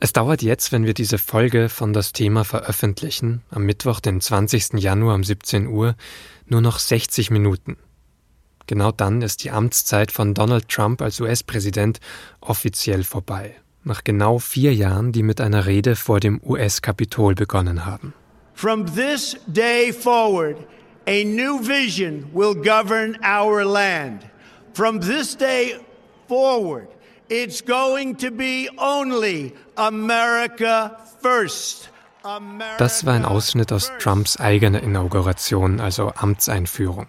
Es dauert jetzt, wenn wir diese Folge von das Thema veröffentlichen, am Mittwoch, den 20. Januar um 17 Uhr, nur noch 60 Minuten. Genau dann ist die Amtszeit von Donald Trump als US-Präsident offiziell vorbei. Nach genau vier Jahren, die mit einer Rede vor dem US-Kapitol begonnen haben. From this day forward, a new vision will govern our land. From this day forward, it's going to be only America first. Das war ein Ausschnitt aus Trumps eigener Inauguration, also Amtseinführung.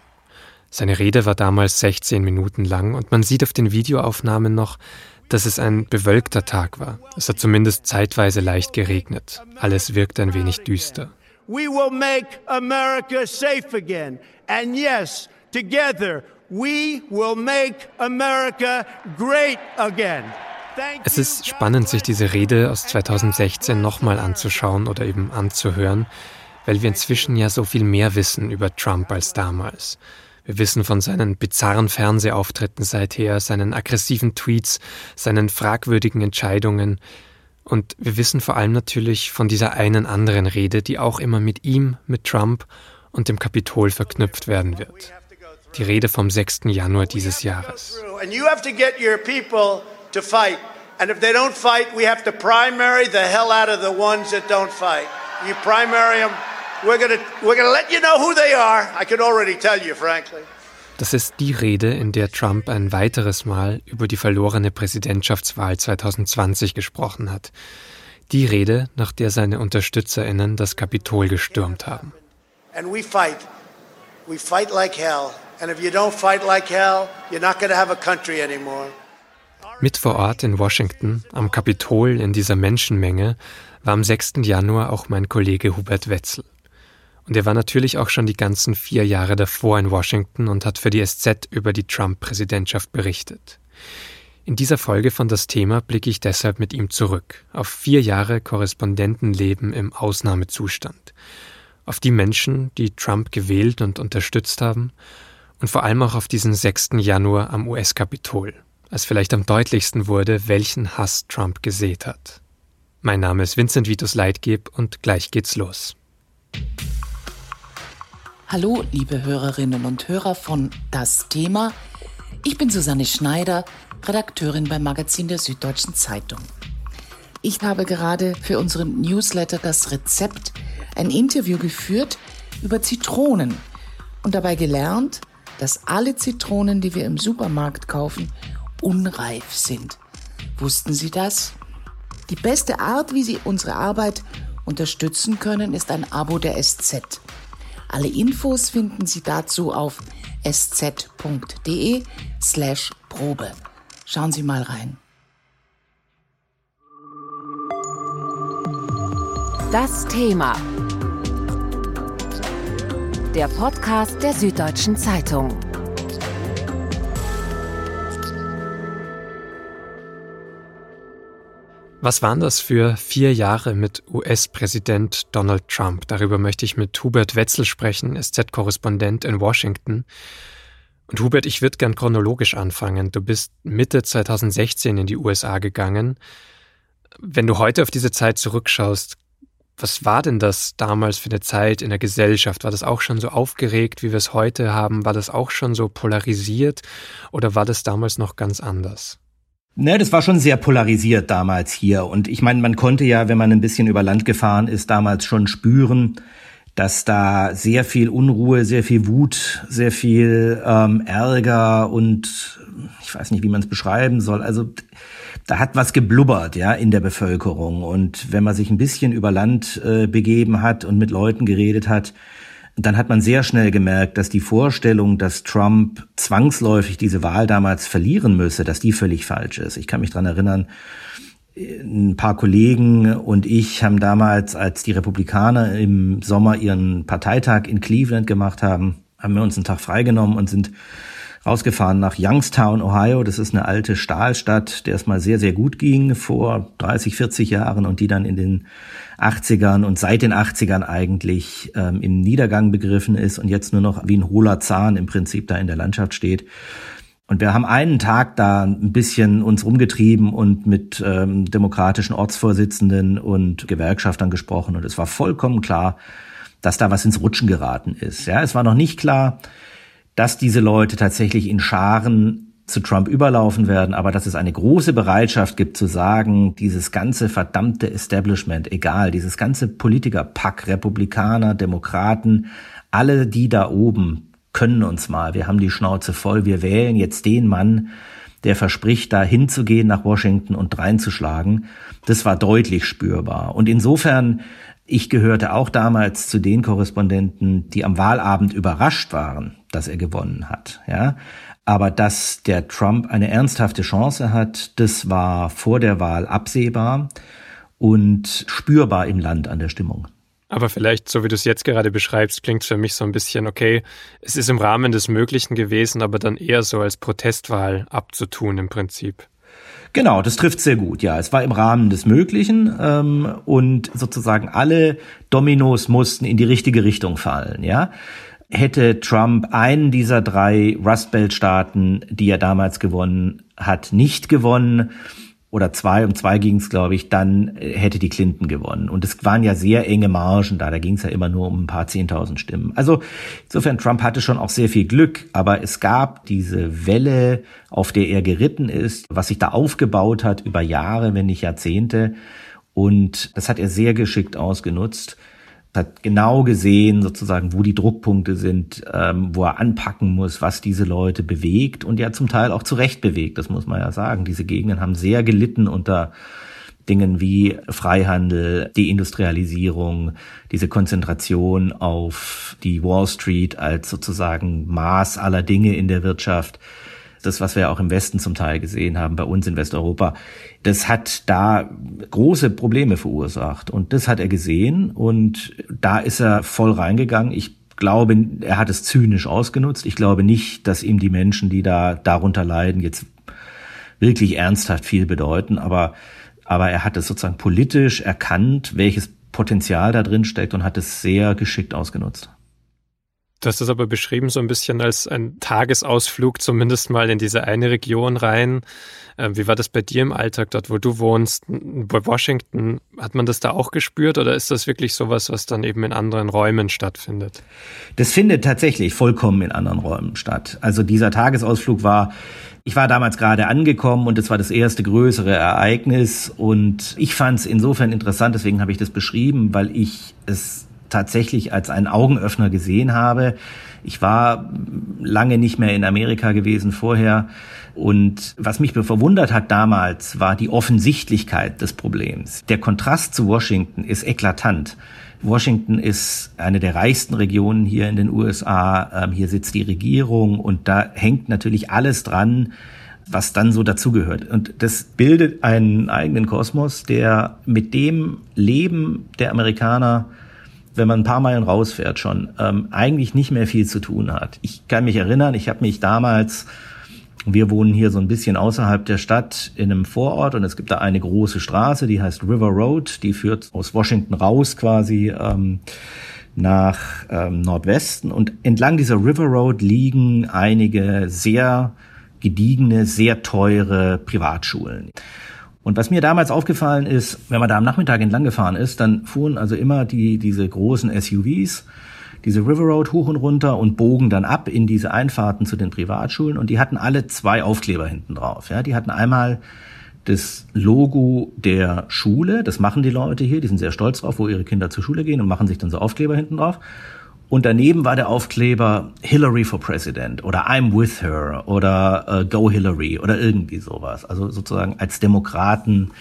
Seine Rede war damals 16 Minuten lang und man sieht auf den Videoaufnahmen noch, dass es ein bewölkter Tag war. Es hat zumindest zeitweise leicht geregnet. Alles wirkt ein wenig düster. We will make America safe again. And yes, together we will make America great again. Es ist spannend, sich diese Rede aus 2016 nochmal anzuschauen oder eben anzuhören, weil wir inzwischen ja so viel mehr wissen über Trump als damals. Wir wissen von seinen bizarren Fernsehauftritten seither, seinen aggressiven Tweets, seinen fragwürdigen Entscheidungen. Und wir wissen vor allem natürlich von dieser einen anderen Rede, die auch immer mit ihm, mit Trump und dem Kapitol verknüpft werden wird. Die Rede vom 6. Januar dieses Jahres. And if they don't fight, we have to primary the hell out of the ones that don't fight. You primary them We're gonna, we're gonna let you know who they are. I can already tell you, frankly. Das ist die Rede, in der Trump ein weiteres Mal über die verlorene Präsidentschaftswahl 2020 gesprochen hat. Die Rede, nach der seine UnterstützerInnen das Kapitol gestürmt haben. And we fight. We fight like hell. And if you don't fight like hell, you're not going to have a country anymore. Mit vor Ort in Washington, am Kapitol in dieser Menschenmenge, war am 6. Januar auch mein Kollege Hubert Wetzel. Und er war natürlich auch schon die ganzen vier Jahre davor in Washington und hat für die SZ über die Trump-Präsidentschaft berichtet. In dieser Folge von das Thema blicke ich deshalb mit ihm zurück auf vier Jahre Korrespondentenleben im Ausnahmezustand, auf die Menschen, die Trump gewählt und unterstützt haben und vor allem auch auf diesen 6. Januar am US-Kapitol, als vielleicht am deutlichsten wurde, welchen Hass Trump gesät hat. Mein Name ist Vincent Vitus Leitgeb und gleich geht's los. Hallo, liebe Hörerinnen und Hörer von Das Thema. Ich bin Susanne Schneider, Redakteurin beim Magazin der Süddeutschen Zeitung. Ich habe gerade für unseren Newsletter Das Rezept ein Interview geführt über Zitronen und dabei gelernt, dass alle Zitronen, die wir im Supermarkt kaufen, unreif sind. Wussten Sie das? Die beste Art, wie Sie unsere Arbeit unterstützen können, ist ein Abo der SZ. Alle Infos finden Sie dazu auf sz.de slash Probe. Schauen Sie mal rein. Das Thema. Der Podcast der Süddeutschen Zeitung. Was waren das für vier Jahre mit US-Präsident Donald Trump? Darüber möchte ich mit Hubert Wetzel sprechen, SZ-Korrespondent in Washington. Und Hubert, ich würde gern chronologisch anfangen. Du bist Mitte 2016 in die USA gegangen. Wenn du heute auf diese Zeit zurückschaust, was war denn das damals für eine Zeit in der Gesellschaft? War das auch schon so aufgeregt, wie wir es heute haben? War das auch schon so polarisiert oder war das damals noch ganz anders? Ne, das war schon sehr polarisiert damals hier. Und ich meine, man konnte ja, wenn man ein bisschen über Land gefahren ist, damals schon spüren, dass da sehr viel Unruhe, sehr viel Wut, sehr viel ähm, Ärger und ich weiß nicht, wie man es beschreiben soll. Also da hat was geblubbert, ja, in der Bevölkerung. Und wenn man sich ein bisschen über Land äh, begeben hat und mit Leuten geredet hat, dann hat man sehr schnell gemerkt, dass die Vorstellung, dass Trump zwangsläufig diese Wahl damals verlieren müsse, dass die völlig falsch ist. Ich kann mich dran erinnern, ein paar Kollegen und ich haben damals, als die Republikaner im Sommer ihren Parteitag in Cleveland gemacht haben, haben wir uns einen Tag freigenommen und sind rausgefahren nach Youngstown, Ohio. Das ist eine alte Stahlstadt, der es mal sehr, sehr gut ging vor 30, 40 Jahren und die dann in den 80ern und seit den 80ern eigentlich ähm, im Niedergang begriffen ist und jetzt nur noch wie ein hohler Zahn im Prinzip da in der Landschaft steht. Und wir haben einen Tag da ein bisschen uns rumgetrieben und mit ähm, demokratischen Ortsvorsitzenden und Gewerkschaftern gesprochen. Und es war vollkommen klar, dass da was ins Rutschen geraten ist. Ja, es war noch nicht klar, dass diese Leute tatsächlich in Scharen zu Trump überlaufen werden, aber dass es eine große Bereitschaft gibt zu sagen, dieses ganze verdammte Establishment, egal, dieses ganze Politikerpack, Republikaner, Demokraten, alle die da oben können uns mal, wir haben die Schnauze voll, wir wählen jetzt den Mann, der verspricht, da hinzugehen nach Washington und reinzuschlagen. Das war deutlich spürbar. Und insofern, ich gehörte auch damals zu den Korrespondenten, die am Wahlabend überrascht waren, dass er gewonnen hat. Ja, aber dass der Trump eine ernsthafte Chance hat, das war vor der Wahl absehbar und spürbar im Land an der Stimmung. Aber vielleicht, so wie du es jetzt gerade beschreibst, klingt es für mich so ein bisschen, okay, es ist im Rahmen des Möglichen gewesen, aber dann eher so als Protestwahl abzutun im Prinzip. Genau, das trifft sehr gut. Ja, es war im Rahmen des Möglichen ähm, und sozusagen alle Dominos mussten in die richtige Richtung fallen. Ja, hätte Trump einen dieser drei Rust Belt Staaten, die er damals gewonnen hat, nicht gewonnen, oder zwei, um zwei ging es, glaube ich, dann äh, hätte die Clinton gewonnen. Und es waren ja sehr enge Margen da, da ging es ja immer nur um ein paar Zehntausend Stimmen. Also insofern, Trump hatte schon auch sehr viel Glück, aber es gab diese Welle, auf der er geritten ist, was sich da aufgebaut hat über Jahre, wenn nicht Jahrzehnte. Und das hat er sehr geschickt ausgenutzt hat genau gesehen, sozusagen, wo die Druckpunkte sind, ähm, wo er anpacken muss, was diese Leute bewegt und ja zum Teil auch zu Recht bewegt, das muss man ja sagen. Diese Gegenden haben sehr gelitten unter Dingen wie Freihandel, Deindustrialisierung, diese Konzentration auf die Wall Street als sozusagen Maß aller Dinge in der Wirtschaft das, was wir auch im Westen zum Teil gesehen haben, bei uns in Westeuropa, das hat da große Probleme verursacht. Und das hat er gesehen und da ist er voll reingegangen. Ich glaube, er hat es zynisch ausgenutzt. Ich glaube nicht, dass ihm die Menschen, die da darunter leiden, jetzt wirklich ernsthaft viel bedeuten, aber, aber er hat es sozusagen politisch erkannt, welches Potenzial da drin steckt und hat es sehr geschickt ausgenutzt. Du hast das aber beschrieben so ein bisschen als ein Tagesausflug zumindest mal in diese eine Region rein. Ähm, wie war das bei dir im Alltag dort, wo du wohnst? Bei Washington, hat man das da auch gespürt oder ist das wirklich sowas, was dann eben in anderen Räumen stattfindet? Das findet tatsächlich vollkommen in anderen Räumen statt. Also dieser Tagesausflug war ich war damals gerade angekommen und es war das erste größere Ereignis und ich fand es insofern interessant, deswegen habe ich das beschrieben, weil ich es tatsächlich als einen Augenöffner gesehen habe. Ich war lange nicht mehr in Amerika gewesen vorher. Und was mich verwundert hat damals, war die Offensichtlichkeit des Problems. Der Kontrast zu Washington ist eklatant. Washington ist eine der reichsten Regionen hier in den USA. Ähm, hier sitzt die Regierung und da hängt natürlich alles dran, was dann so dazugehört. Und das bildet einen eigenen Kosmos, der mit dem Leben der Amerikaner wenn man ein paar Meilen rausfährt schon, ähm, eigentlich nicht mehr viel zu tun hat. Ich kann mich erinnern, ich habe mich damals, wir wohnen hier so ein bisschen außerhalb der Stadt in einem Vorort und es gibt da eine große Straße, die heißt River Road, die führt aus Washington raus quasi ähm, nach ähm, Nordwesten und entlang dieser River Road liegen einige sehr gediegene, sehr teure Privatschulen. Und was mir damals aufgefallen ist, wenn man da am Nachmittag entlang gefahren ist, dann fuhren also immer die, diese großen SUVs, diese River Road hoch und runter und bogen dann ab in diese Einfahrten zu den Privatschulen und die hatten alle zwei Aufkleber hinten drauf. Ja, die hatten einmal das Logo der Schule, das machen die Leute hier, die sind sehr stolz drauf, wo ihre Kinder zur Schule gehen und machen sich dann so Aufkleber hinten drauf. Und daneben war der Aufkleber Hillary for President oder I'm with her oder uh, Go Hillary oder irgendwie sowas. Also sozusagen als Demokraten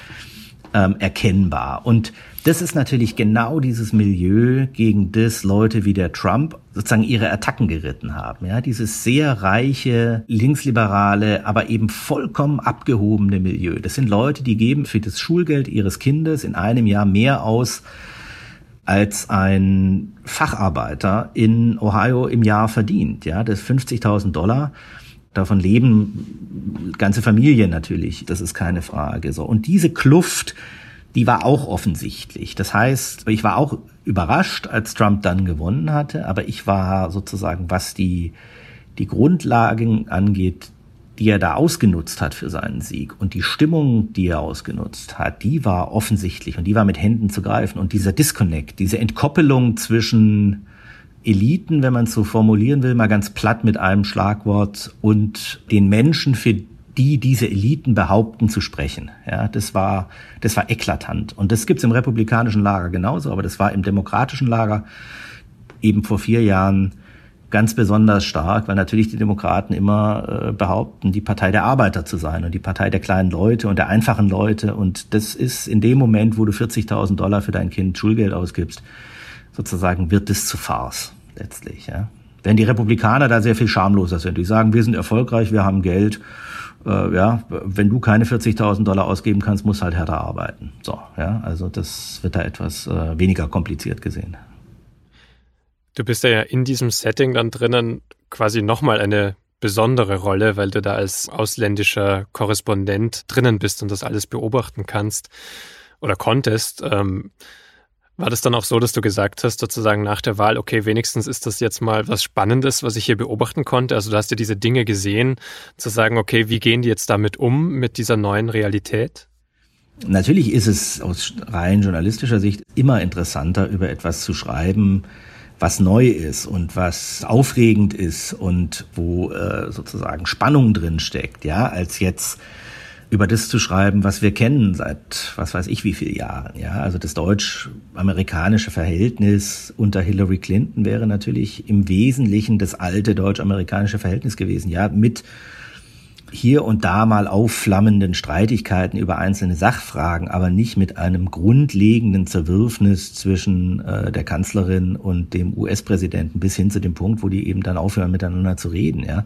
ähm, erkennbar. Und das ist natürlich genau dieses Milieu, gegen das Leute wie der Trump sozusagen ihre Attacken geritten haben. Ja, dieses sehr reiche, linksliberale, aber eben vollkommen abgehobene Milieu. Das sind Leute, die geben für das Schulgeld ihres Kindes in einem Jahr mehr aus als ein Facharbeiter in Ohio im Jahr verdient. Ja, das 50.000 Dollar. Davon leben ganze Familien natürlich. Das ist keine Frage. So. Und diese Kluft, die war auch offensichtlich. Das heißt, ich war auch überrascht, als Trump dann gewonnen hatte, aber ich war sozusagen, was die, die Grundlagen angeht, die er da ausgenutzt hat für seinen Sieg und die Stimmung, die er ausgenutzt hat, die war offensichtlich und die war mit Händen zu greifen. Und dieser Disconnect, diese Entkoppelung zwischen Eliten, wenn man es so formulieren will, mal ganz platt mit einem Schlagwort, und den Menschen, für die diese Eliten behaupten zu sprechen. Ja, das war, das war eklatant. Und das gibt's im republikanischen Lager genauso, aber das war im demokratischen Lager eben vor vier Jahren ganz besonders stark, weil natürlich die Demokraten immer äh, behaupten, die Partei der Arbeiter zu sein und die Partei der kleinen Leute und der einfachen Leute. Und das ist in dem Moment, wo du 40.000 Dollar für dein Kind Schulgeld ausgibst, sozusagen wird es zu Farce letztlich. Ja. Wenn die Republikaner da sehr viel schamloser sind, die sagen, wir sind erfolgreich, wir haben Geld, äh, ja, wenn du keine 40.000 Dollar ausgeben kannst, musst halt härter arbeiten. So, ja, also das wird da etwas äh, weniger kompliziert gesehen. Du bist ja in diesem Setting dann drinnen quasi nochmal eine besondere Rolle, weil du da als ausländischer Korrespondent drinnen bist und das alles beobachten kannst oder konntest. Ähm, war das dann auch so, dass du gesagt hast, sozusagen nach der Wahl, okay, wenigstens ist das jetzt mal was Spannendes, was ich hier beobachten konnte? Also du hast ja diese Dinge gesehen, zu sagen, okay, wie gehen die jetzt damit um, mit dieser neuen Realität? Natürlich ist es aus rein journalistischer Sicht immer interessanter, über etwas zu schreiben, was neu ist und was aufregend ist und wo äh, sozusagen Spannung drin steckt, ja, als jetzt über das zu schreiben, was wir kennen seit was weiß ich wie vielen Jahren. Ja, also das deutsch-amerikanische Verhältnis unter Hillary Clinton wäre natürlich im Wesentlichen das alte deutsch-amerikanische Verhältnis gewesen. Ja, mit hier und da mal aufflammenden Streitigkeiten über einzelne Sachfragen, aber nicht mit einem grundlegenden Zerwürfnis zwischen äh, der Kanzlerin und dem US-Präsidenten bis hin zu dem Punkt, wo die eben dann aufhören miteinander zu reden, ja.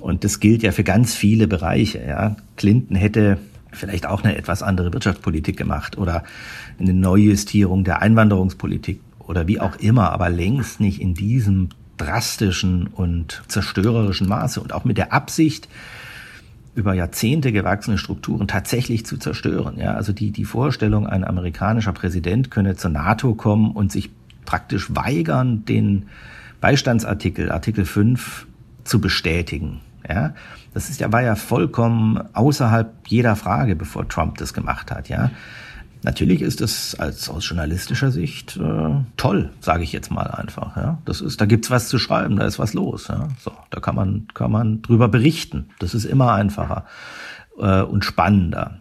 Und das gilt ja für ganz viele Bereiche, ja. Clinton hätte vielleicht auch eine etwas andere Wirtschaftspolitik gemacht oder eine Neujustierung der Einwanderungspolitik oder wie auch immer, aber längst nicht in diesem drastischen und zerstörerischen Maße und auch mit der Absicht, über Jahrzehnte gewachsene Strukturen tatsächlich zu zerstören. Ja, also die, die Vorstellung, ein amerikanischer Präsident könne zur NATO kommen und sich praktisch weigern, den Beistandsartikel, Artikel 5, zu bestätigen. Ja, das ist ja, war ja vollkommen außerhalb jeder Frage, bevor Trump das gemacht hat. Ja, Natürlich ist es als aus journalistischer Sicht äh, toll, sage ich jetzt mal einfach. Ja, das ist, da gibt's was zu schreiben, da ist was los. Ja, so, da kann man kann man drüber berichten. Das ist immer einfacher äh, und spannender.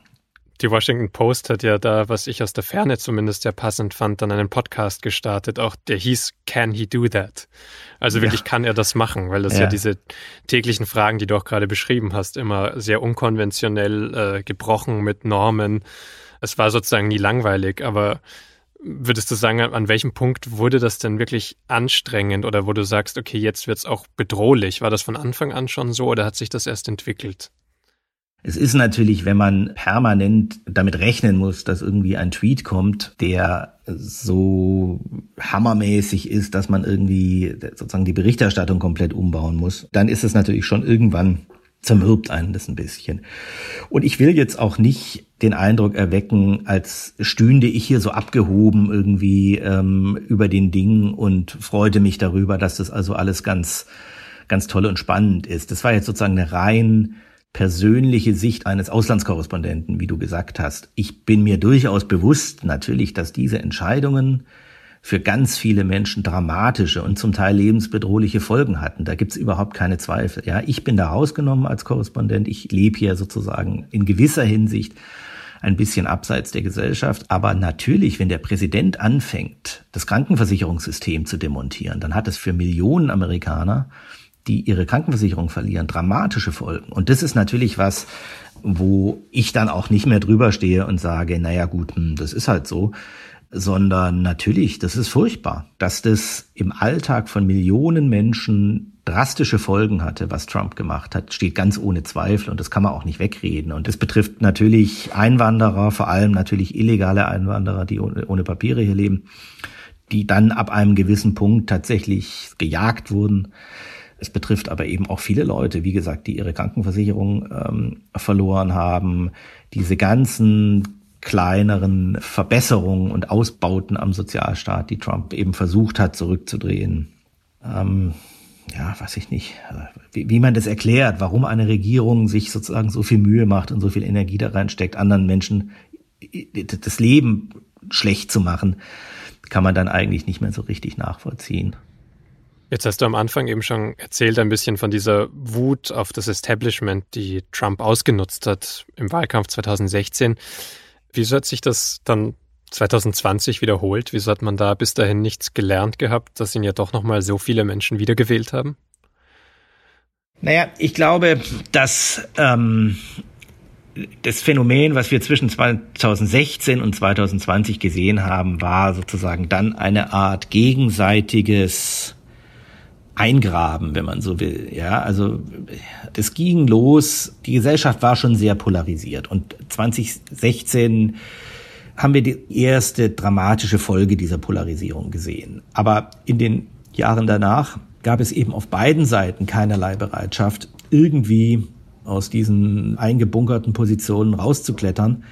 Die Washington Post hat ja da, was ich aus der Ferne zumindest ja passend fand, dann einen Podcast gestartet, auch der hieß Can he do that? Also wirklich ja. kann er das machen, weil das ja. ja. diese täglichen Fragen, die du auch gerade beschrieben hast, immer sehr unkonventionell äh, gebrochen mit Normen es war sozusagen nie langweilig, aber würdest du sagen, an welchem Punkt wurde das denn wirklich anstrengend oder wo du sagst, okay, jetzt wird es auch bedrohlich? War das von Anfang an schon so oder hat sich das erst entwickelt? Es ist natürlich, wenn man permanent damit rechnen muss, dass irgendwie ein Tweet kommt, der so hammermäßig ist, dass man irgendwie sozusagen die Berichterstattung komplett umbauen muss, dann ist es natürlich schon irgendwann zermürbt einen das ein bisschen. Und ich will jetzt auch nicht den Eindruck erwecken, als stünde ich hier so abgehoben irgendwie ähm, über den Dingen und freute mich darüber, dass das also alles ganz, ganz toll und spannend ist. Das war jetzt sozusagen eine rein persönliche Sicht eines Auslandskorrespondenten, wie du gesagt hast. Ich bin mir durchaus bewusst natürlich, dass diese Entscheidungen für ganz viele Menschen dramatische und zum Teil lebensbedrohliche Folgen hatten. Da gibt's überhaupt keine Zweifel. Ja, ich bin da rausgenommen als Korrespondent. Ich lebe hier sozusagen in gewisser Hinsicht ein bisschen abseits der Gesellschaft. Aber natürlich, wenn der Präsident anfängt, das Krankenversicherungssystem zu demontieren, dann hat es für Millionen Amerikaner, die ihre Krankenversicherung verlieren, dramatische Folgen. Und das ist natürlich was, wo ich dann auch nicht mehr drüber stehe und sage, naja gut, hm, das ist halt so sondern natürlich, das ist furchtbar, dass das im Alltag von Millionen Menschen drastische Folgen hatte, was Trump gemacht hat, steht ganz ohne Zweifel und das kann man auch nicht wegreden. Und das betrifft natürlich Einwanderer, vor allem natürlich illegale Einwanderer, die ohne, Papiere hier leben, die dann ab einem gewissen Punkt tatsächlich gejagt wurden. Es betrifft aber eben auch viele Leute, wie gesagt, die ihre Krankenversicherung ähm, verloren haben. Diese ganzen kleineren Verbesserungen und Ausbauten am Sozialstaat, die Trump eben versucht hat zurückzudrehen. Ähm, ja, weiß ich nicht, wie, wie man das erklärt, warum eine Regierung sich sozusagen so viel Mühe macht und so viel Energie da reinsteckt, anderen Menschen das Leben schlecht zu machen, kann man dann eigentlich nicht mehr so richtig nachvollziehen. Jetzt hast du am Anfang eben schon erzählt ein bisschen von dieser Wut auf das Establishment, die Trump ausgenutzt hat im Wahlkampf 2016. Wieso hat sich das dann 2020 wiederholt? Wieso hat man da bis dahin nichts gelernt gehabt, dass ihn ja doch nochmal so viele Menschen wiedergewählt haben? Naja, ich glaube, dass ähm, das Phänomen, was wir zwischen 2016 und 2020 gesehen haben, war sozusagen dann eine Art gegenseitiges Eingraben, wenn man so will. Ja, also das ging los. Die Gesellschaft war schon sehr polarisiert und 2016 haben wir die erste dramatische Folge dieser Polarisierung gesehen. Aber in den Jahren danach gab es eben auf beiden Seiten keinerlei Bereitschaft, irgendwie aus diesen eingebunkerten Positionen rauszuklettern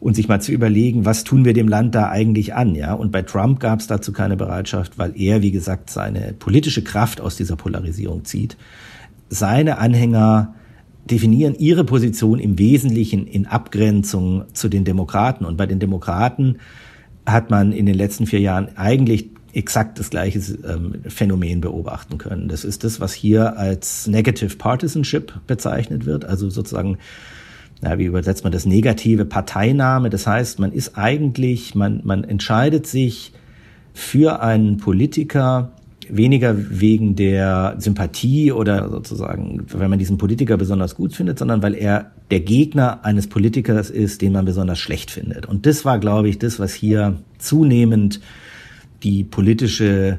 und sich mal zu überlegen, was tun wir dem Land da eigentlich an, ja? Und bei Trump gab es dazu keine Bereitschaft, weil er, wie gesagt, seine politische Kraft aus dieser Polarisierung zieht. Seine Anhänger definieren ihre Position im Wesentlichen in Abgrenzung zu den Demokraten. Und bei den Demokraten hat man in den letzten vier Jahren eigentlich exakt das gleiche ähm, Phänomen beobachten können. Das ist das, was hier als Negative Partisanship bezeichnet wird, also sozusagen, na, wie übersetzt man das, negative Parteinahme. Das heißt, man ist eigentlich, man, man entscheidet sich für einen Politiker, weniger wegen der Sympathie oder sozusagen, wenn man diesen Politiker besonders gut findet, sondern weil er der Gegner eines Politikers ist, den man besonders schlecht findet. Und das war, glaube ich, das, was hier zunehmend die politische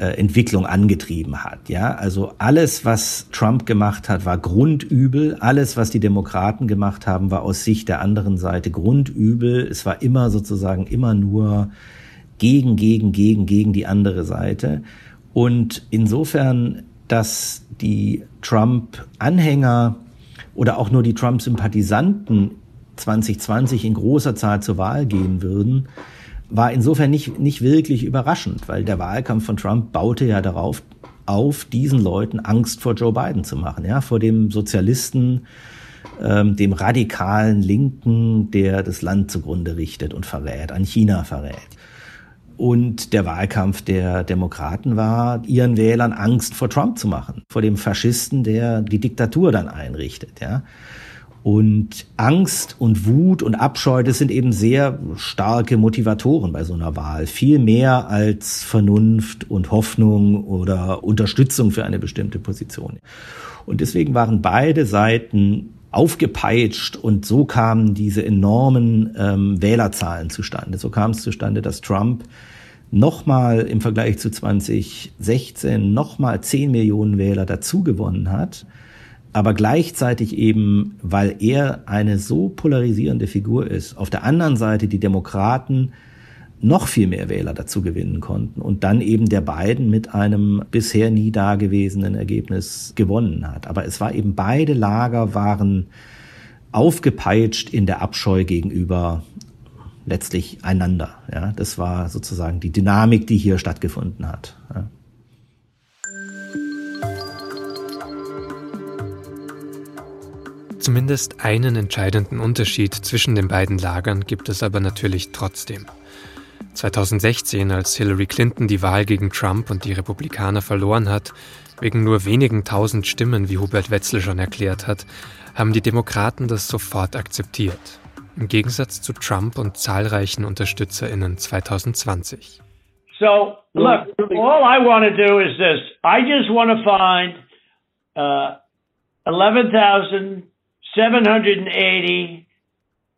Entwicklung angetrieben hat. Ja, also alles, was Trump gemacht hat, war Grundübel. Alles, was die Demokraten gemacht haben, war aus Sicht der anderen Seite Grundübel. Es war immer sozusagen immer nur gegen, gegen, gegen, gegen die andere Seite. Und insofern, dass die Trump-Anhänger oder auch nur die Trump-Sympathisanten 2020 in großer Zahl zur Wahl gehen würden, war insofern nicht, nicht wirklich überraschend, weil der Wahlkampf von Trump baute ja darauf auf, diesen Leuten Angst vor Joe Biden zu machen, ja, vor dem Sozialisten, ähm, dem radikalen Linken, der das Land zugrunde richtet und verrät, an China verrät. Und der Wahlkampf der Demokraten war, ihren Wählern Angst vor Trump zu machen, vor dem Faschisten, der die Diktatur dann einrichtet, ja. Und Angst und Wut und Abscheu, das sind eben sehr starke Motivatoren bei so einer Wahl. Viel mehr als Vernunft und Hoffnung oder Unterstützung für eine bestimmte Position. Und deswegen waren beide Seiten aufgepeitscht und so kamen diese enormen ähm, Wählerzahlen zustande. So kam es zustande, dass Trump nochmal im Vergleich zu 2016 nochmal 10 Millionen Wähler dazugewonnen hat, aber gleichzeitig eben, weil er eine so polarisierende Figur ist, auf der anderen Seite die Demokraten noch viel mehr Wähler dazu gewinnen konnten und dann eben der Biden mit einem bisher nie dagewesenen Ergebnis gewonnen hat. Aber es war eben beide Lager waren aufgepeitscht in der Abscheu gegenüber letztlich einander. Ja, das war sozusagen die Dynamik, die hier stattgefunden hat. Ja. Zumindest einen entscheidenden Unterschied zwischen den beiden Lagern gibt es aber natürlich trotzdem. 2016, als Hillary Clinton die Wahl gegen Trump und die Republikaner verloren hat, wegen nur wenigen tausend Stimmen, wie Hubert Wetzel schon erklärt hat, haben die Demokraten das sofort akzeptiert. Im Gegensatz zu Trump und zahlreichen UnterstützerInnen 2020. So, look, all I want to do is this. I just want to find uh, 11,780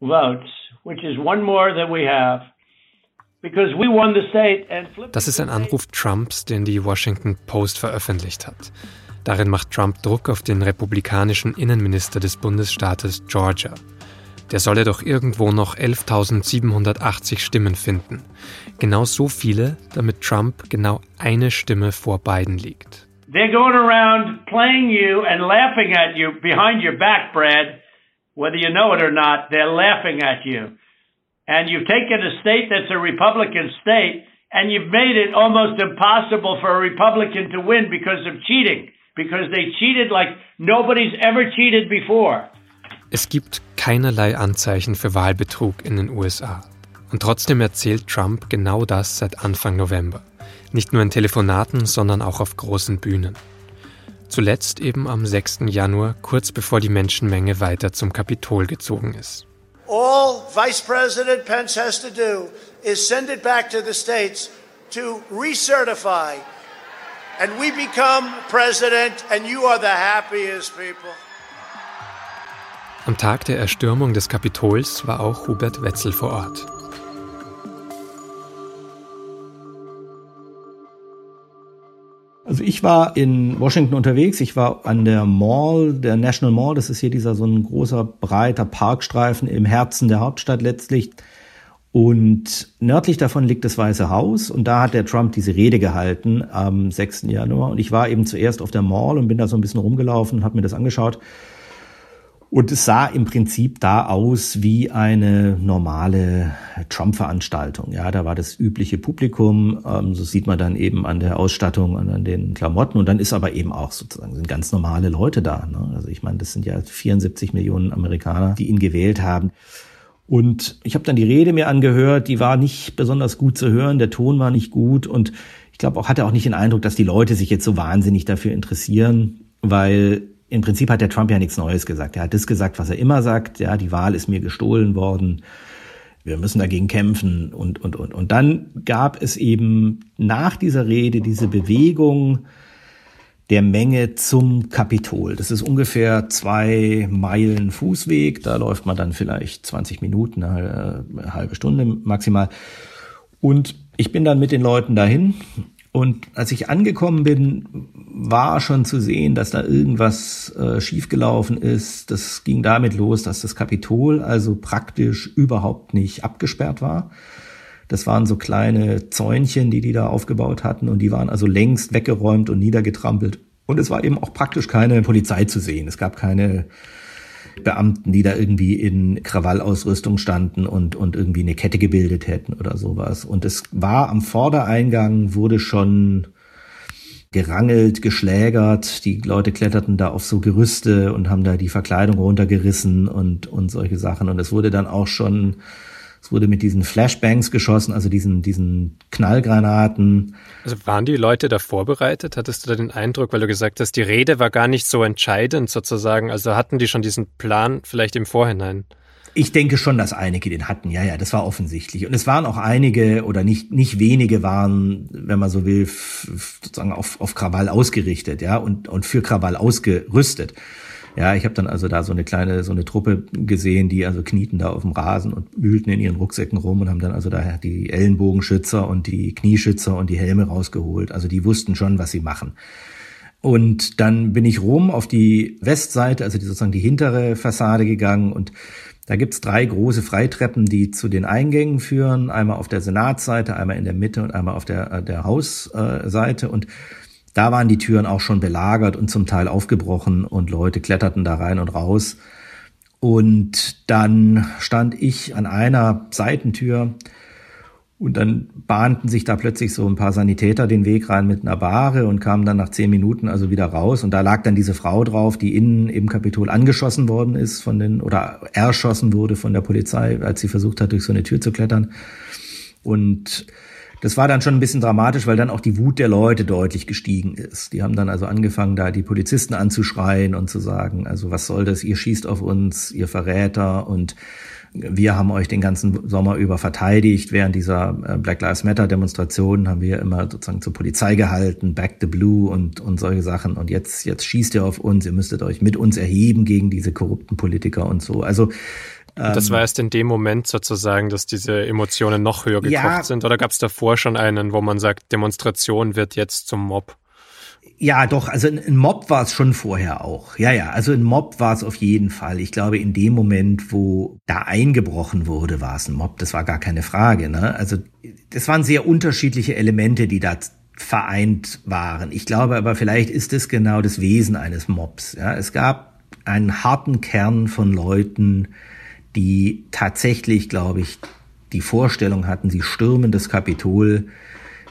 votes, which is one more than we have. Das ist ein Anruf Trumps, den die Washington Post veröffentlicht hat. Darin macht Trump Druck auf den republikanischen Innenminister des Bundesstaates Georgia. Der solle doch irgendwo noch 11.780 Stimmen finden. Genau so viele, damit Trump genau eine Stimme vor Biden liegt. They're going around playing you and laughing at you behind your back, Brad. Whether you know it or not, they're laughing at you. And you've taken a state that's a Republican state and you've made it almost impossible for a Republican to win because of cheating, because they cheated like nobody's ever cheated before. Es gibt keinerlei Anzeichen für Wahlbetrug in den USA. Und trotzdem erzählt Trump genau das seit Anfang November. Nicht nur in Telefonaten, sondern auch auf großen Bühnen. Zuletzt eben am 6. Januar, kurz bevor die Menschenmenge weiter zum Kapitol gezogen ist. All Vice President Pence has to do is send it back to the states to recertify. And we become president, and you are the happiest people. Am Tag der Erstürmung des Kapitols war auch Hubert Wetzel vor Ort. Also ich war in Washington unterwegs. Ich war an der Mall, der National Mall. Das ist hier dieser so ein großer, breiter Parkstreifen im Herzen der Hauptstadt letztlich. Und nördlich davon liegt das Weiße Haus und da hat der Trump diese Rede gehalten am 6. Januar. Und ich war eben zuerst auf der Mall und bin da so ein bisschen rumgelaufen und habe mir das angeschaut. Und es sah im Prinzip da aus wie eine normale Trump-Veranstaltung. Ja, da war das übliche Publikum. Ähm, so sieht man dann eben an der Ausstattung und an den Klamotten. Und dann ist aber eben auch sozusagen sind ganz normale Leute da. Ne? Also ich meine, das sind ja 74 Millionen Amerikaner, die ihn gewählt haben. Und ich habe dann die Rede mir angehört. Die war nicht besonders gut zu hören. Der Ton war nicht gut. Und ich glaube auch, hatte auch nicht den Eindruck, dass die Leute sich jetzt so wahnsinnig dafür interessieren, weil im Prinzip hat der Trump ja nichts Neues gesagt. Er hat das gesagt, was er immer sagt. Ja, die Wahl ist mir gestohlen worden. Wir müssen dagegen kämpfen und, und, und. Und dann gab es eben nach dieser Rede diese Bewegung der Menge zum Kapitol. Das ist ungefähr zwei Meilen Fußweg. Da läuft man dann vielleicht 20 Minuten, eine halbe Stunde maximal. Und ich bin dann mit den Leuten dahin und als ich angekommen bin, war schon zu sehen, dass da irgendwas äh, schiefgelaufen ist. Das ging damit los, dass das Kapitol also praktisch überhaupt nicht abgesperrt war. Das waren so kleine Zäunchen, die die da aufgebaut hatten und die waren also längst weggeräumt und niedergetrampelt. Und es war eben auch praktisch keine Polizei zu sehen. Es gab keine Beamten, die da irgendwie in Krawallausrüstung standen und, und irgendwie eine Kette gebildet hätten oder sowas. Und es war am Vordereingang, wurde schon gerangelt, geschlägert. Die Leute kletterten da auf so Gerüste und haben da die Verkleidung runtergerissen und, und solche Sachen. Und es wurde dann auch schon es wurde mit diesen Flashbangs geschossen, also diesen, diesen Knallgranaten. Also waren die Leute da vorbereitet? Hattest du da den Eindruck, weil du gesagt hast, die Rede war gar nicht so entscheidend sozusagen. Also hatten die schon diesen Plan vielleicht im Vorhinein? Ich denke schon, dass einige den hatten. Ja, ja, das war offensichtlich. Und es waren auch einige oder nicht, nicht wenige waren, wenn man so will, sozusagen auf, auf Krawall ausgerichtet, ja, und, und für Krawall ausgerüstet. Ja, ich habe dann also da so eine kleine, so eine Truppe gesehen, die also knieten da auf dem Rasen und wühlten in ihren Rucksäcken rum und haben dann also da die Ellenbogenschützer und die Knieschützer und die Helme rausgeholt. Also die wussten schon, was sie machen. Und dann bin ich rum auf die Westseite, also die, sozusagen die hintere Fassade gegangen und da gibt's drei große Freitreppen, die zu den Eingängen führen. Einmal auf der Senatsseite, einmal in der Mitte und einmal auf der, äh, der Hausseite. Und da waren die Türen auch schon belagert und zum Teil aufgebrochen und Leute kletterten da rein und raus. Und dann stand ich an einer Seitentür und dann bahnten sich da plötzlich so ein paar Sanitäter den Weg rein mit einer Bahre und kamen dann nach zehn Minuten also wieder raus. Und da lag dann diese Frau drauf, die innen im Kapitol angeschossen worden ist von den, oder erschossen wurde von der Polizei, als sie versucht hat, durch so eine Tür zu klettern. Und das war dann schon ein bisschen dramatisch, weil dann auch die Wut der Leute deutlich gestiegen ist. Die haben dann also angefangen, da die Polizisten anzuschreien und zu sagen, also was soll das, ihr schießt auf uns, ihr Verräter und wir haben euch den ganzen Sommer über verteidigt. Während dieser äh, Black Lives Matter Demonstrationen haben wir immer sozusagen zur Polizei gehalten, Back the Blue und, und solche Sachen. Und jetzt, jetzt schießt ihr auf uns, ihr müsstet euch mit uns erheben gegen diese korrupten Politiker und so. Also das war ähm, erst in dem Moment sozusagen, dass diese Emotionen noch höher gekocht ja, sind? Oder gab es davor schon einen, wo man sagt, Demonstration wird jetzt zum Mob? Ja, doch, also ein Mob war es schon vorher auch. Ja, ja, also ein Mob war es auf jeden Fall. Ich glaube, in dem Moment, wo da eingebrochen wurde, war es ein Mob. Das war gar keine Frage. Ne? Also das waren sehr unterschiedliche Elemente, die da vereint waren. Ich glaube aber, vielleicht ist es genau das Wesen eines Mobs. Ja? Es gab einen harten Kern von Leuten, die tatsächlich, glaube ich, die Vorstellung hatten, sie stürmen das Kapitol,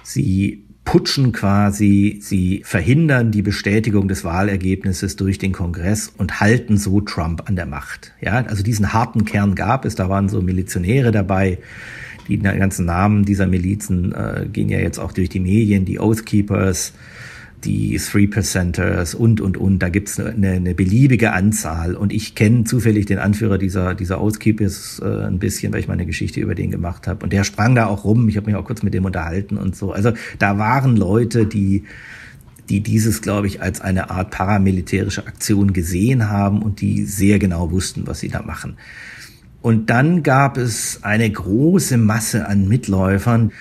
sie putschen quasi, sie verhindern die Bestätigung des Wahlergebnisses durch den Kongress und halten so Trump an der Macht. Ja, also diesen harten Kern gab es, da waren so Milizionäre dabei. Die ganzen Namen dieser Milizen äh, gehen ja jetzt auch durch die Medien, die Oath Keepers, die Three Percenters und, und, und. Da gibt's eine, eine beliebige Anzahl. Und ich kenne zufällig den Anführer dieser, dieser Outkeepers äh, ein bisschen, weil ich meine Geschichte über den gemacht habe. Und der sprang da auch rum. Ich habe mich auch kurz mit dem unterhalten und so. Also da waren Leute, die die dieses, glaube ich, als eine Art paramilitärische Aktion gesehen haben und die sehr genau wussten, was sie da machen. Und dann gab es eine große Masse an Mitläufern,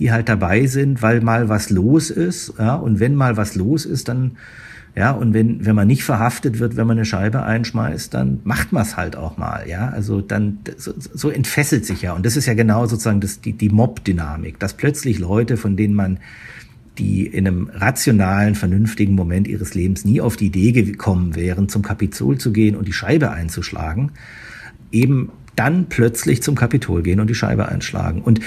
die halt dabei sind, weil mal was los ist. Ja, und wenn mal was los ist, dann ja, und wenn, wenn man nicht verhaftet wird, wenn man eine Scheibe einschmeißt, dann macht man es halt auch mal, ja. Also dann, so, so entfesselt sich ja. Und das ist ja genau sozusagen das, die, die Mob-Dynamik, dass plötzlich Leute, von denen man die in einem rationalen, vernünftigen Moment ihres Lebens nie auf die Idee gekommen wären, zum Kapitol zu gehen und die Scheibe einzuschlagen, eben dann plötzlich zum Kapitol gehen und die Scheibe einschlagen. Und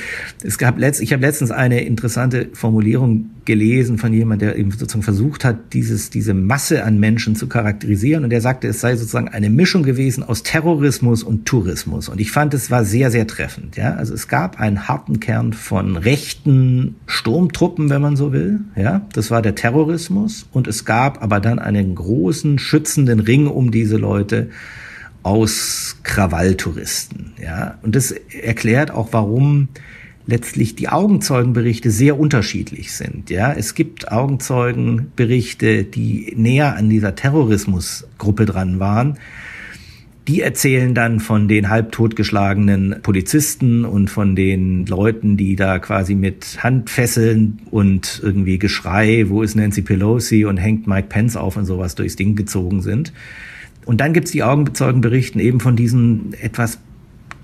es gab letzt, ich habe letztens eine interessante Formulierung gelesen von jemand, der eben sozusagen versucht hat, dieses, diese Masse an Menschen zu charakterisieren. Und der sagte, es sei sozusagen eine Mischung gewesen aus Terrorismus und Tourismus. Und ich fand, es war sehr, sehr treffend. Ja, also es gab einen harten Kern von rechten Sturmtruppen, wenn man so will. Ja, das war der Terrorismus. Und es gab aber dann einen großen schützenden Ring um diese Leute aus Krawalltouristen. Ja, und das erklärt auch, warum letztlich die Augenzeugenberichte sehr unterschiedlich sind. Ja, es gibt Augenzeugenberichte, die näher an dieser Terrorismusgruppe dran waren. Die erzählen dann von den halbtotgeschlagenen Polizisten und von den Leuten, die da quasi mit Handfesseln und irgendwie Geschrei, wo ist Nancy Pelosi und hängt Mike Pence auf und sowas durchs Ding gezogen sind. Und dann gibt's die Augenzeugenberichten eben von diesen etwas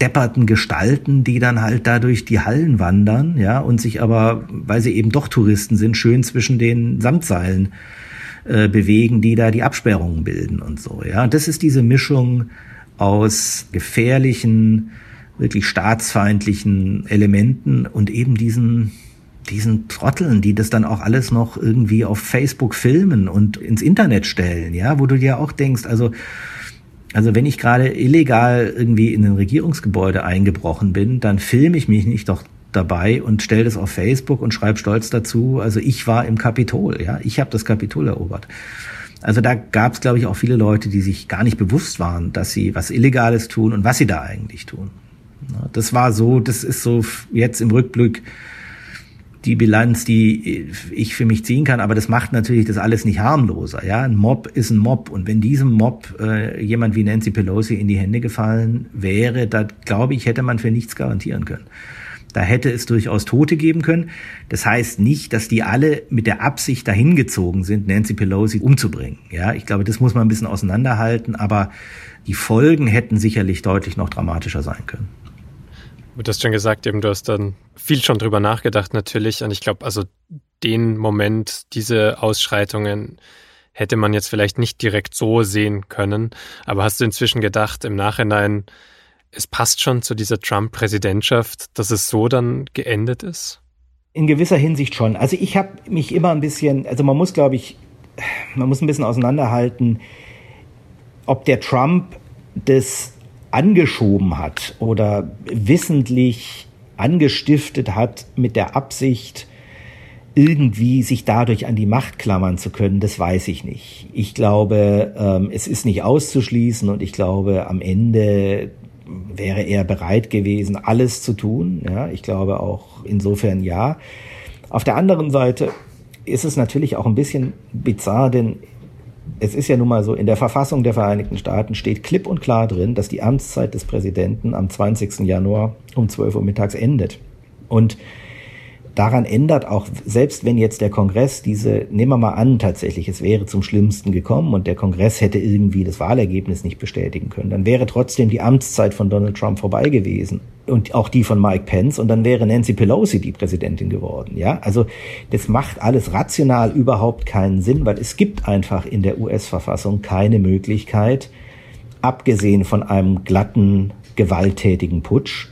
depperten Gestalten, die dann halt dadurch die Hallen wandern, ja, und sich aber, weil sie eben doch Touristen sind, schön zwischen den Samtseilen äh, bewegen, die da die Absperrungen bilden und so, ja. Das ist diese Mischung aus gefährlichen, wirklich staatsfeindlichen Elementen und eben diesen diesen Trotteln, die das dann auch alles noch irgendwie auf Facebook filmen und ins Internet stellen, ja, wo du dir auch denkst, also also wenn ich gerade illegal irgendwie in ein Regierungsgebäude eingebrochen bin, dann filme ich mich nicht doch dabei und stelle das auf Facebook und schreibe stolz dazu, also ich war im Kapitol, ja, ich habe das Kapitol erobert. Also da gab es, glaube ich, auch viele Leute, die sich gar nicht bewusst waren, dass sie was Illegales tun und was sie da eigentlich tun. Das war so, das ist so jetzt im Rückblick die Bilanz, die ich für mich ziehen kann, aber das macht natürlich das alles nicht harmloser. Ja, ein Mob ist ein Mob und wenn diesem Mob äh, jemand wie Nancy Pelosi in die Hände gefallen wäre, da glaube ich, hätte man für nichts garantieren können. Da hätte es durchaus Tote geben können. Das heißt nicht, dass die alle mit der Absicht dahin gezogen sind, Nancy Pelosi umzubringen. Ja, ich glaube, das muss man ein bisschen auseinanderhalten, aber die Folgen hätten sicherlich deutlich noch dramatischer sein können. Du hast schon gesagt, eben, du hast dann viel schon drüber nachgedacht natürlich. Und ich glaube, also den Moment, diese Ausschreitungen hätte man jetzt vielleicht nicht direkt so sehen können. Aber hast du inzwischen gedacht, im Nachhinein, es passt schon zu dieser Trump-Präsidentschaft, dass es so dann geendet ist? In gewisser Hinsicht schon. Also ich habe mich immer ein bisschen, also man muss, glaube ich, man muss ein bisschen auseinanderhalten, ob der Trump das angeschoben hat oder wissentlich angestiftet hat mit der Absicht, irgendwie sich dadurch an die Macht klammern zu können, das weiß ich nicht. Ich glaube, ähm, es ist nicht auszuschließen und ich glaube, am Ende wäre er bereit gewesen, alles zu tun. Ja, ich glaube auch insofern ja. Auf der anderen Seite ist es natürlich auch ein bisschen bizarr, denn es ist ja nun mal so, in der Verfassung der Vereinigten Staaten steht klipp und klar drin, dass die Amtszeit des Präsidenten am 20. Januar um 12 Uhr mittags endet. Und daran ändert auch, selbst wenn jetzt der Kongress diese, nehmen wir mal an, tatsächlich, es wäre zum Schlimmsten gekommen und der Kongress hätte irgendwie das Wahlergebnis nicht bestätigen können, dann wäre trotzdem die Amtszeit von Donald Trump vorbei gewesen und auch die von Mike Pence und dann wäre Nancy Pelosi die Präsidentin geworden. Ja, also das macht alles rational überhaupt keinen Sinn, weil es gibt einfach in der US-Verfassung keine Möglichkeit, abgesehen von einem glatten, gewalttätigen Putsch,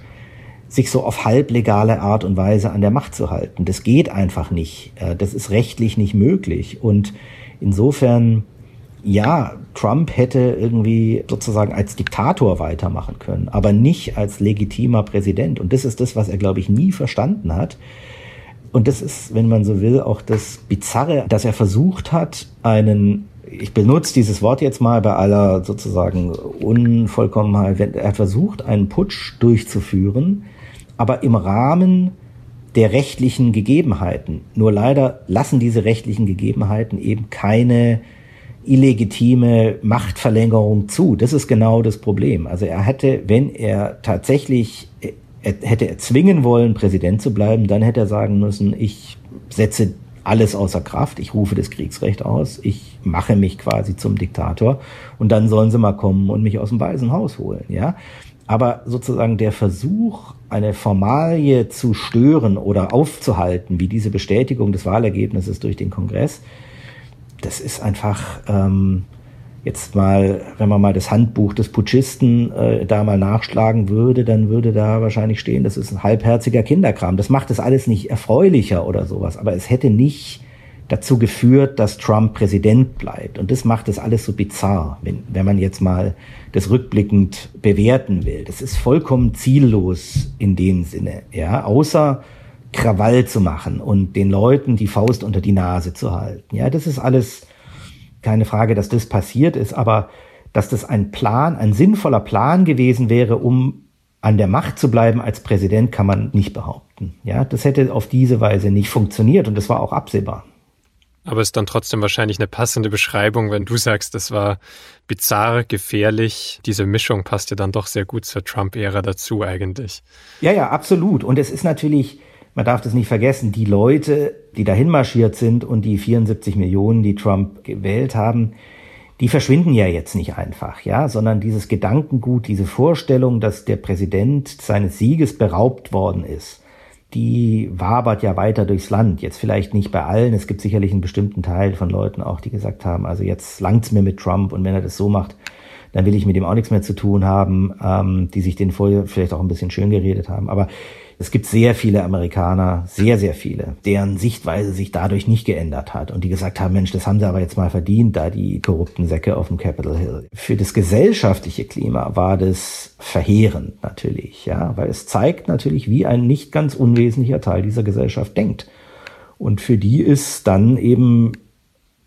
sich so auf halblegale Art und Weise an der Macht zu halten. Das geht einfach nicht. Äh, das ist rechtlich nicht möglich. Und insofern, ja, Trump hätte irgendwie sozusagen als Diktator weitermachen können, aber nicht als legitimer Präsident. Und das ist das, was er, glaube ich, nie verstanden hat. Und das ist, wenn man so will, auch das Bizarre, dass er versucht hat, einen ich benutze dieses Wort jetzt mal bei aller sozusagen Unvollkommenheit. Er hat versucht, einen Putsch durchzuführen, aber im Rahmen der rechtlichen Gegebenheiten. Nur leider lassen diese rechtlichen Gegebenheiten eben keine illegitime Machtverlängerung zu. Das ist genau das Problem. Also er hätte, wenn er tatsächlich er, hätte er zwingen wollen, Präsident zu bleiben, dann hätte er sagen müssen, ich setze alles außer Kraft, ich rufe das Kriegsrecht aus, ich mache mich quasi zum Diktator und dann sollen sie mal kommen und mich aus dem Weißen Haus holen, ja. Aber sozusagen der Versuch, eine Formalie zu stören oder aufzuhalten, wie diese Bestätigung des Wahlergebnisses durch den Kongress, das ist einfach ähm, jetzt mal, wenn man mal das Handbuch des Putschisten äh, da mal nachschlagen würde, dann würde da wahrscheinlich stehen, das ist ein halbherziger Kinderkram. Das macht es alles nicht erfreulicher oder sowas, aber es hätte nicht dazu geführt, dass Trump Präsident bleibt. Und das macht es alles so bizarr, wenn, wenn man jetzt mal das rückblickend bewerten will. Das ist vollkommen ziellos in dem Sinne, ja, außer Krawall zu machen und den Leuten die Faust unter die Nase zu halten. Ja, das ist alles keine Frage, dass das passiert ist, aber dass das ein Plan, ein sinnvoller Plan gewesen wäre, um an der Macht zu bleiben als Präsident, kann man nicht behaupten. Ja, das hätte auf diese Weise nicht funktioniert und das war auch absehbar. Aber es ist dann trotzdem wahrscheinlich eine passende Beschreibung, wenn du sagst, das war bizarr, gefährlich. Diese Mischung passt ja dann doch sehr gut zur Trump-Ära dazu eigentlich. Ja, ja, absolut. Und es ist natürlich, man darf das nicht vergessen, die Leute, die dahin marschiert sind und die 74 Millionen, die Trump gewählt haben, die verschwinden ja jetzt nicht einfach, ja, sondern dieses Gedankengut, diese Vorstellung, dass der Präsident seines Sieges beraubt worden ist, die wabert ja weiter durchs Land. Jetzt vielleicht nicht bei allen. Es gibt sicherlich einen bestimmten Teil von Leuten auch, die gesagt haben, also jetzt langt's mir mit Trump und wenn er das so macht, dann will ich mit ihm auch nichts mehr zu tun haben, ähm, die sich den vorher vielleicht auch ein bisschen schön geredet haben. Aber es gibt sehr viele Amerikaner, sehr, sehr viele, deren Sichtweise sich dadurch nicht geändert hat und die gesagt haben, Mensch, das haben sie aber jetzt mal verdient, da die korrupten Säcke auf dem Capitol Hill. Für das gesellschaftliche Klima war das verheerend natürlich, ja, weil es zeigt natürlich, wie ein nicht ganz unwesentlicher Teil dieser Gesellschaft denkt. Und für die ist dann eben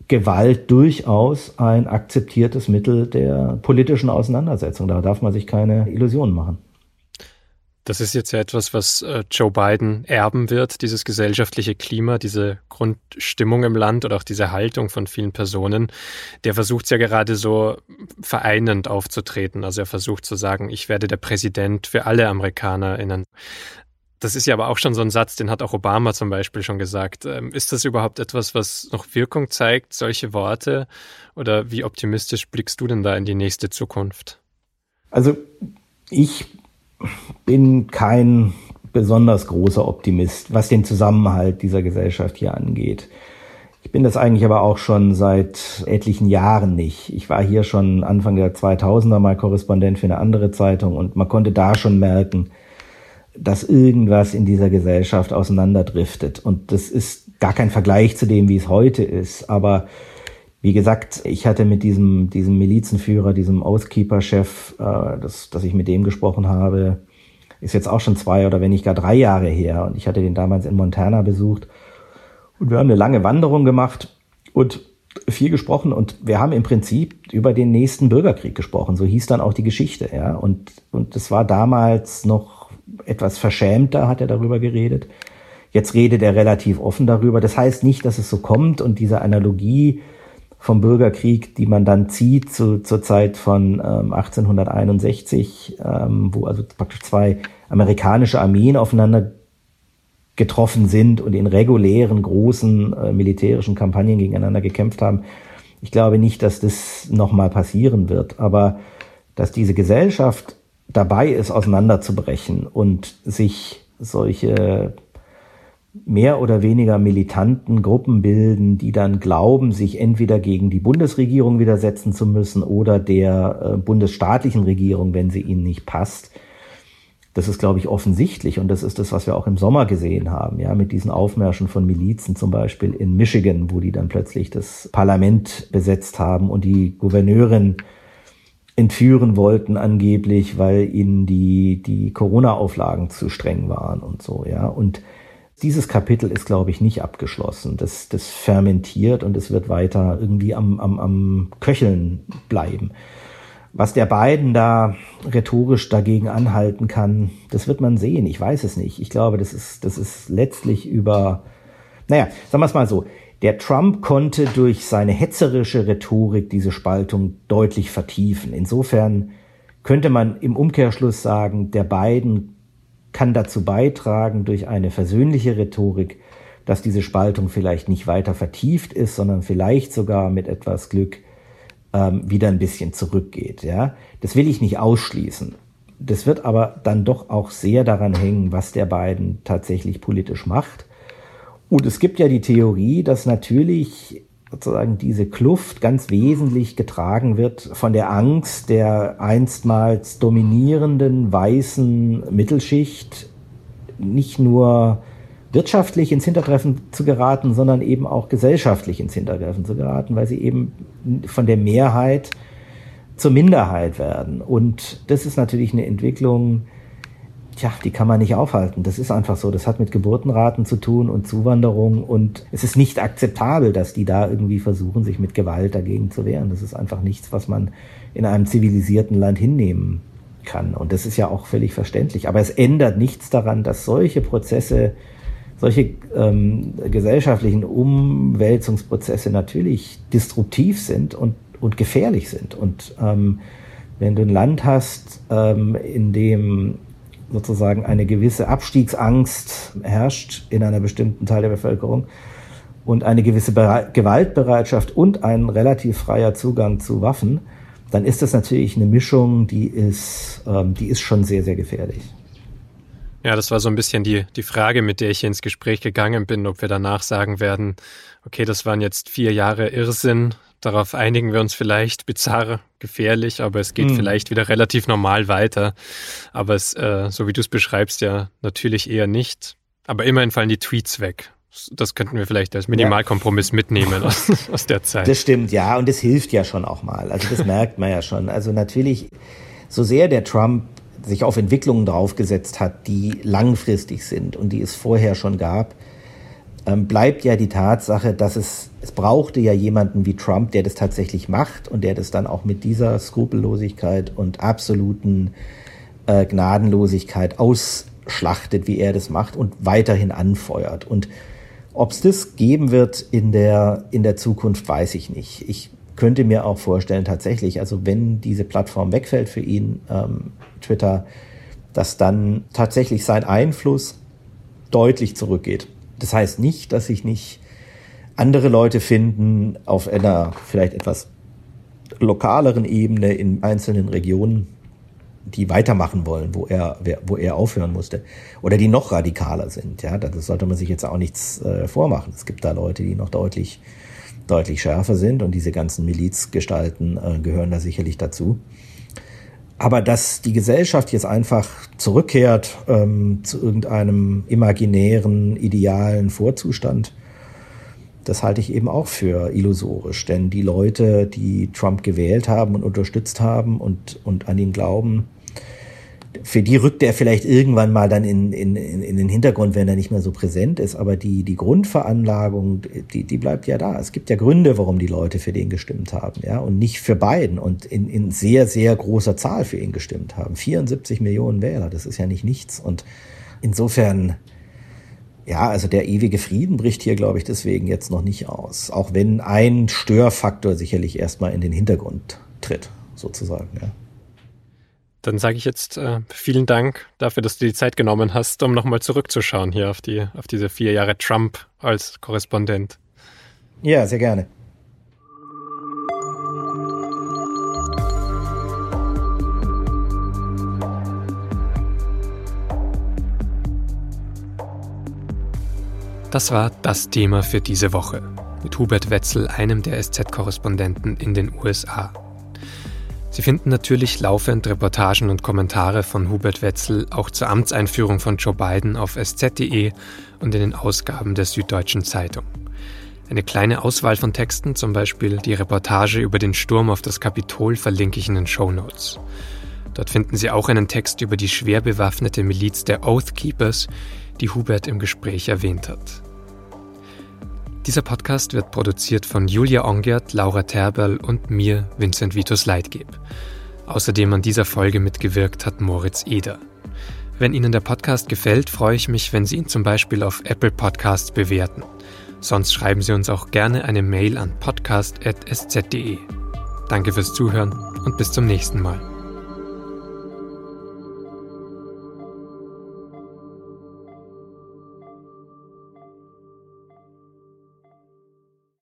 Gewalt durchaus ein akzeptiertes Mittel der politischen Auseinandersetzung. Da darf man sich keine Illusionen machen. Das ist jetzt ja etwas, was äh, Joe Biden erben wird, dieses gesellschaftliche Klima, diese Grundstimmung im Land oder auch diese Haltung von vielen Personen. Der versucht ja gerade so vereinend aufzutreten. Also er versucht zu sagen, ich werde der Präsident für alle AmerikanerInnen. Das ist ja aber auch schon so ein Satz, den hat auch Obama zum Beispiel schon gesagt. Ähm, ist das überhaupt etwas, was noch Wirkung zeigt, solche Worte? Oder wie optimistisch blickst du denn da in die nächste Zukunft? Also ich bin kein besonders großer Optimist, was den Zusammenhalt dieser Gesellschaft hier angeht. Ich bin das eigentlich aber auch schon seit etlichen Jahren nicht. Ich war hier schon Anfang der 2000er mal Korrespondent für eine andere Zeitung und man konnte da schon merken, dass irgendwas in dieser Gesellschaft auseinanderdriftet. Und das ist gar kein Vergleich zu dem, wie es heute ist. Aber wie gesagt, ich hatte mit diesem, diesem Milizenführer, diesem Oathkeeper-Chef, äh, das, dass ich mit dem gesprochen habe, ist jetzt auch schon zwei oder wenn nicht gar drei Jahre her. Und ich hatte den damals in Montana besucht. Und wir haben eine lange Wanderung gemacht und viel gesprochen. Und wir haben im Prinzip über den nächsten Bürgerkrieg gesprochen. So hieß dann auch die Geschichte, ja. Und, und das war damals noch etwas verschämter, hat er darüber geredet. Jetzt redet er relativ offen darüber. Das heißt nicht, dass es so kommt und diese Analogie, vom Bürgerkrieg, die man dann zieht zu, zur Zeit von ähm, 1861, ähm, wo also praktisch zwei amerikanische Armeen aufeinander getroffen sind und in regulären großen äh, militärischen Kampagnen gegeneinander gekämpft haben. Ich glaube nicht, dass das nochmal passieren wird, aber dass diese Gesellschaft dabei ist, auseinanderzubrechen und sich solche mehr oder weniger militanten Gruppen bilden, die dann glauben, sich entweder gegen die Bundesregierung widersetzen zu müssen oder der äh, bundesstaatlichen Regierung, wenn sie ihnen nicht passt. Das ist, glaube ich, offensichtlich und das ist das, was wir auch im Sommer gesehen haben, ja, mit diesen Aufmärschen von Milizen zum Beispiel in Michigan, wo die dann plötzlich das Parlament besetzt haben und die Gouverneurin entführen wollten angeblich, weil ihnen die, die Corona-Auflagen zu streng waren und so, ja. Und dieses Kapitel ist, glaube ich, nicht abgeschlossen. Das, das fermentiert und es wird weiter irgendwie am, am, am Köcheln bleiben. Was der beiden da rhetorisch dagegen anhalten kann, das wird man sehen. Ich weiß es nicht. Ich glaube, das ist, das ist letztlich über, naja, sagen wir es mal so. Der Trump konnte durch seine hetzerische Rhetorik diese Spaltung deutlich vertiefen. Insofern könnte man im Umkehrschluss sagen, der Biden kann dazu beitragen durch eine versöhnliche Rhetorik, dass diese Spaltung vielleicht nicht weiter vertieft ist, sondern vielleicht sogar mit etwas Glück ähm, wieder ein bisschen zurückgeht. Ja, das will ich nicht ausschließen. Das wird aber dann doch auch sehr daran hängen, was der beiden tatsächlich politisch macht. Und es gibt ja die Theorie, dass natürlich sozusagen diese Kluft ganz wesentlich getragen wird von der Angst der einstmals dominierenden weißen Mittelschicht, nicht nur wirtschaftlich ins Hintertreffen zu geraten, sondern eben auch gesellschaftlich ins Hintertreffen zu geraten, weil sie eben von der Mehrheit zur Minderheit werden. Und das ist natürlich eine Entwicklung, tja, die kann man nicht aufhalten. Das ist einfach so. Das hat mit Geburtenraten zu tun und Zuwanderung. Und es ist nicht akzeptabel, dass die da irgendwie versuchen, sich mit Gewalt dagegen zu wehren. Das ist einfach nichts, was man in einem zivilisierten Land hinnehmen kann. Und das ist ja auch völlig verständlich. Aber es ändert nichts daran, dass solche Prozesse solche ähm, gesellschaftlichen Umwälzungsprozesse natürlich disruptiv sind und, und gefährlich sind. Und ähm, wenn du ein Land hast, ähm, in dem sozusagen eine gewisse Abstiegsangst herrscht in einer bestimmten Teil der Bevölkerung und eine gewisse Bere Gewaltbereitschaft und ein relativ freier Zugang zu Waffen, dann ist das natürlich eine Mischung, die ist, ähm, die ist schon sehr, sehr gefährlich. Ja, das war so ein bisschen die, die Frage, mit der ich hier ins Gespräch gegangen bin, ob wir danach sagen werden, okay, das waren jetzt vier Jahre Irrsinn, darauf einigen wir uns vielleicht, bizarr, gefährlich, aber es geht hm. vielleicht wieder relativ normal weiter. Aber es, äh, so wie du es beschreibst, ja natürlich eher nicht. Aber immerhin fallen die Tweets weg. Das könnten wir vielleicht als Minimalkompromiss ja. mitnehmen aus, aus der Zeit. Das stimmt, ja, und es hilft ja schon auch mal. Also das merkt man ja schon. Also natürlich, so sehr der Trump sich auf Entwicklungen draufgesetzt hat, die langfristig sind und die es vorher schon gab, ähm, bleibt ja die Tatsache, dass es, es brauchte ja jemanden wie Trump, der das tatsächlich macht und der das dann auch mit dieser Skrupellosigkeit und absoluten äh, Gnadenlosigkeit ausschlachtet, wie er das macht und weiterhin anfeuert. Und ob es das geben wird in der, in der Zukunft, weiß ich nicht. Ich könnte mir auch vorstellen, tatsächlich, also wenn diese Plattform wegfällt für ihn, ähm, Twitter, dass dann tatsächlich sein Einfluss deutlich zurückgeht. Das heißt nicht, dass sich nicht andere Leute finden auf einer vielleicht etwas lokaleren Ebene in einzelnen Regionen, die weitermachen wollen, wo er, wo er aufhören musste. Oder die noch radikaler sind. Ja, das sollte man sich jetzt auch nichts äh, vormachen. Es gibt da Leute, die noch deutlich, deutlich schärfer sind und diese ganzen Milizgestalten äh, gehören da sicherlich dazu. Aber dass die Gesellschaft jetzt einfach zurückkehrt ähm, zu irgendeinem imaginären, idealen Vorzustand, das halte ich eben auch für illusorisch. Denn die Leute, die Trump gewählt haben und unterstützt haben und, und an ihn glauben, für die rückt er vielleicht irgendwann mal dann in, in, in den Hintergrund, wenn er nicht mehr so präsent ist. Aber die, die Grundveranlagung, die, die bleibt ja da. Es gibt ja Gründe, warum die Leute für den gestimmt haben, ja, und nicht für Biden und in, in sehr, sehr großer Zahl für ihn gestimmt haben. 74 Millionen Wähler, das ist ja nicht nichts. Und insofern, ja, also der ewige Frieden bricht hier, glaube ich, deswegen jetzt noch nicht aus. Auch wenn ein Störfaktor sicherlich erstmal in den Hintergrund tritt, sozusagen, ja. Dann sage ich jetzt äh, vielen Dank dafür, dass du die Zeit genommen hast, um nochmal zurückzuschauen hier auf, die, auf diese vier Jahre Trump als Korrespondent. Ja, sehr gerne. Das war das Thema für diese Woche mit Hubert Wetzel, einem der SZ-Korrespondenten in den USA. Sie finden natürlich laufend Reportagen und Kommentare von Hubert Wetzel auch zur Amtseinführung von Joe Biden auf sz.de und in den Ausgaben der Süddeutschen Zeitung. Eine kleine Auswahl von Texten, zum Beispiel die Reportage über den Sturm auf das Kapitol, verlinke ich in den Show Notes. Dort finden Sie auch einen Text über die schwer bewaffnete Miliz der Oath Keepers, die Hubert im Gespräch erwähnt hat. Dieser Podcast wird produziert von Julia Ongert, Laura Terberl und mir, Vincent Vitus Leitgeb. Außerdem an dieser Folge mitgewirkt hat Moritz Eder. Wenn Ihnen der Podcast gefällt, freue ich mich, wenn Sie ihn zum Beispiel auf Apple Podcasts bewerten. Sonst schreiben Sie uns auch gerne eine Mail an podcast.sz.de. Danke fürs Zuhören und bis zum nächsten Mal.